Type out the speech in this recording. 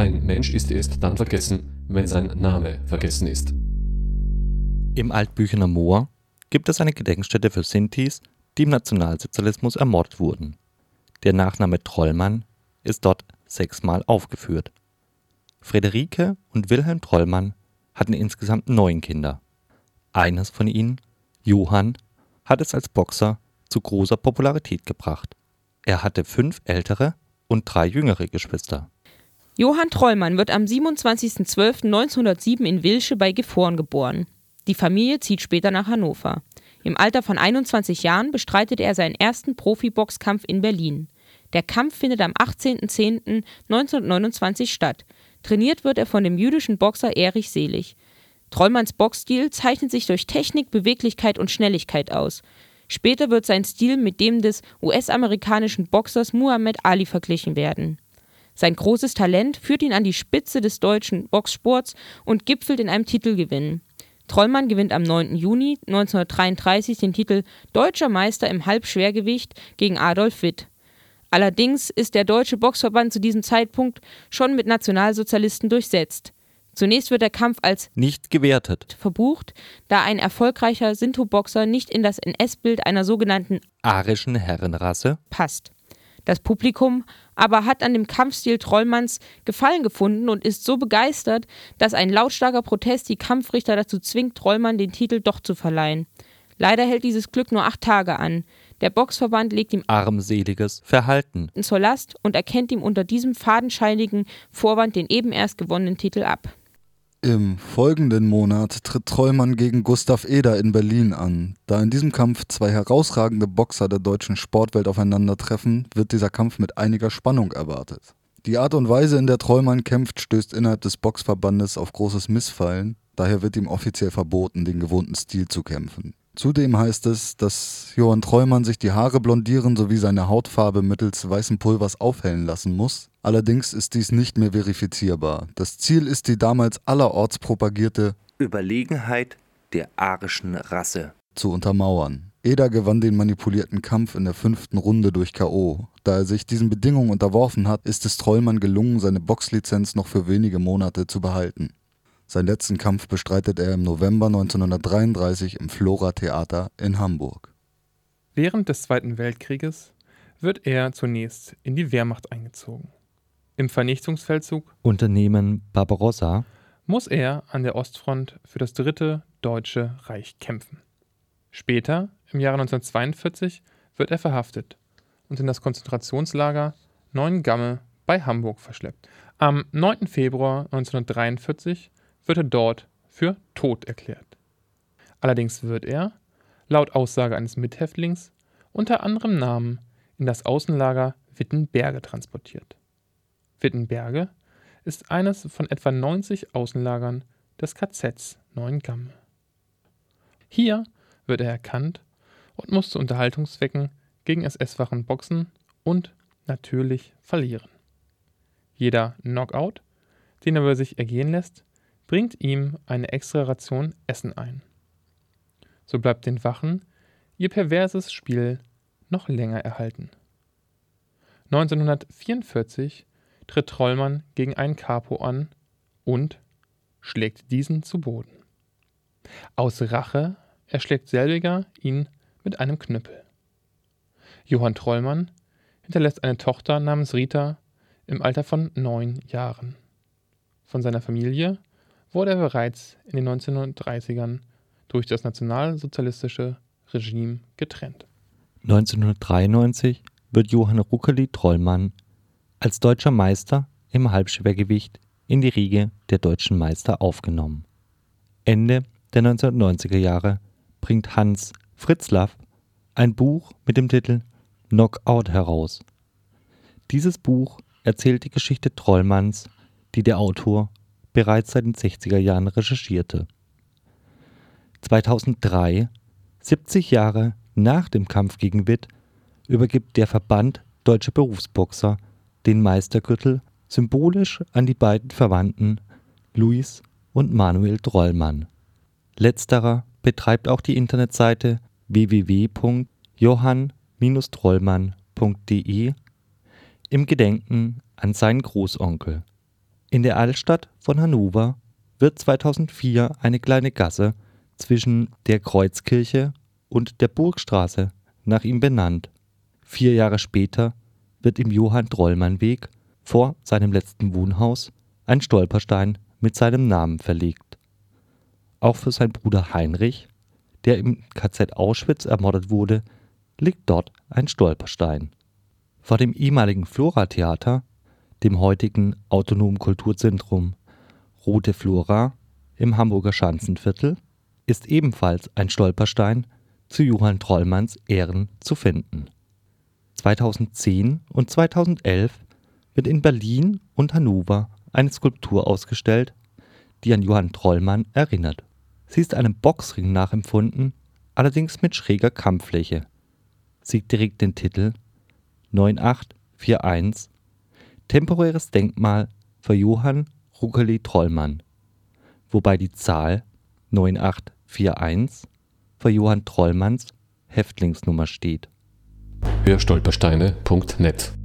Ein Mensch ist erst dann vergessen, wenn sein Name vergessen ist. Im Altbüchener Moor gibt es eine Gedenkstätte für Sintis, die im Nationalsozialismus ermordet wurden. Der Nachname Trollmann ist dort sechsmal aufgeführt. Friederike und Wilhelm Trollmann hatten insgesamt neun Kinder. Eines von ihnen, Johann, hat es als Boxer zu großer Popularität gebracht. Er hatte fünf ältere und drei jüngere Geschwister. Johann Trollmann wird am 27.12.1907 in Wilsche bei Gifhorn geboren. Die Familie zieht später nach Hannover. Im Alter von 21 Jahren bestreitet er seinen ersten Profiboxkampf in Berlin. Der Kampf findet am 18.10.1929 statt. Trainiert wird er von dem jüdischen Boxer Erich Selig. Trollmanns Boxstil zeichnet sich durch Technik, Beweglichkeit und Schnelligkeit aus. Später wird sein Stil mit dem des US-amerikanischen Boxers Muhammad Ali verglichen werden. Sein großes Talent führt ihn an die Spitze des deutschen Boxsports und gipfelt in einem Titelgewinn. Trollmann gewinnt am 9. Juni 1933 den Titel Deutscher Meister im Halbschwergewicht gegen Adolf Witt. Allerdings ist der Deutsche Boxverband zu diesem Zeitpunkt schon mit Nationalsozialisten durchsetzt. Zunächst wird der Kampf als nicht gewertet verbucht, da ein erfolgreicher Sinto-Boxer nicht in das NS-Bild einer sogenannten arischen Herrenrasse passt. Das Publikum aber hat an dem Kampfstil Trollmanns Gefallen gefunden und ist so begeistert, dass ein lautstarker Protest die Kampfrichter dazu zwingt, Trollmann den Titel doch zu verleihen. Leider hält dieses Glück nur acht Tage an. Der Boxverband legt ihm armseliges Verhalten zur Last und erkennt ihm unter diesem fadenscheinigen Vorwand den eben erst gewonnenen Titel ab. Im folgenden Monat tritt Trollmann gegen Gustav Eder in Berlin an. Da in diesem Kampf zwei herausragende Boxer der deutschen Sportwelt aufeinandertreffen, wird dieser Kampf mit einiger Spannung erwartet. Die Art und Weise, in der Trollmann kämpft, stößt innerhalb des Boxverbandes auf großes Missfallen, daher wird ihm offiziell verboten, den gewohnten Stil zu kämpfen. Zudem heißt es, dass Johann Trollmann sich die Haare blondieren sowie seine Hautfarbe mittels weißen Pulvers aufhellen lassen muss. Allerdings ist dies nicht mehr verifizierbar. Das Ziel ist die damals allerorts propagierte Überlegenheit der arischen Rasse zu untermauern. Eder gewann den manipulierten Kampf in der fünften Runde durch K.O. Da er sich diesen Bedingungen unterworfen hat, ist es Trollmann gelungen, seine Boxlizenz noch für wenige Monate zu behalten. Seinen letzten Kampf bestreitet er im November 1933 im Flora-Theater in Hamburg. Während des Zweiten Weltkrieges wird er zunächst in die Wehrmacht eingezogen. Im Vernichtungsfeldzug Unternehmen Barbarossa muss er an der Ostfront für das Dritte Deutsche Reich kämpfen. Später, im Jahre 1942, wird er verhaftet und in das Konzentrationslager Neuengamme bei Hamburg verschleppt. Am 9. Februar 1943 wird er dort für tot erklärt. Allerdings wird er, laut Aussage eines Mithäftlings, unter anderem Namen in das Außenlager Wittenberge transportiert. Wittenberge ist eines von etwa 90 Außenlagern des KZs Neuengamme. Hier wird er erkannt und muss zu Unterhaltungszwecken gegen SS-Wachen boxen und natürlich verlieren. Jeder Knockout, den er über sich ergehen lässt, bringt ihm eine extra Ration Essen ein. So bleibt den Wachen ihr perverses Spiel noch länger erhalten. 1944 tritt Trollmann gegen einen Capo an und schlägt diesen zu Boden. Aus Rache erschlägt selbiger ihn mit einem Knüppel. Johann Trollmann hinterlässt eine Tochter namens Rita im Alter von neun Jahren. Von seiner Familie wurde er bereits in den 1930ern durch das nationalsozialistische Regime getrennt. 1993 wird Johann Ruckeli Trollmann als deutscher Meister im Halbschwergewicht in die Riege der deutschen Meister aufgenommen. Ende der 1990er Jahre bringt Hans Fritzlaff ein Buch mit dem Titel Knockout heraus. Dieses Buch erzählt die Geschichte Trollmanns, die der Autor bereits seit den 60er Jahren recherchierte. 2003, 70 Jahre nach dem Kampf gegen Witt, übergibt der Verband Deutscher Berufsboxer den Meistergürtel symbolisch an die beiden Verwandten Luis und Manuel Drollmann. Letzterer betreibt auch die Internetseite www.johann-drollmann.de im Gedenken an seinen Großonkel In der Altstadt von Hannover wird 2004 eine kleine Gasse zwischen der Kreuzkirche und der Burgstraße nach ihm benannt. Vier Jahre später wird im Johann-Trollmann-Weg vor seinem letzten Wohnhaus ein Stolperstein mit seinem Namen verlegt. Auch für seinen Bruder Heinrich, der im KZ Auschwitz ermordet wurde, liegt dort ein Stolperstein. Vor dem ehemaligen Flora-Theater, dem heutigen Autonomen Kulturzentrum Rote Flora im Hamburger Schanzenviertel, ist ebenfalls ein Stolperstein zu Johann Trollmanns Ehren zu finden. 2010 und 2011 wird in Berlin und Hannover eine Skulptur ausgestellt, die an Johann Trollmann erinnert. Sie ist einem Boxring nachempfunden, allerdings mit schräger Kampffläche. Sie trägt den Titel 9841 Temporäres Denkmal für Johann Ruckeli Trollmann, wobei die Zahl 9841 für Johann Trollmanns Häftlingsnummer steht. Hörstolpersteine.net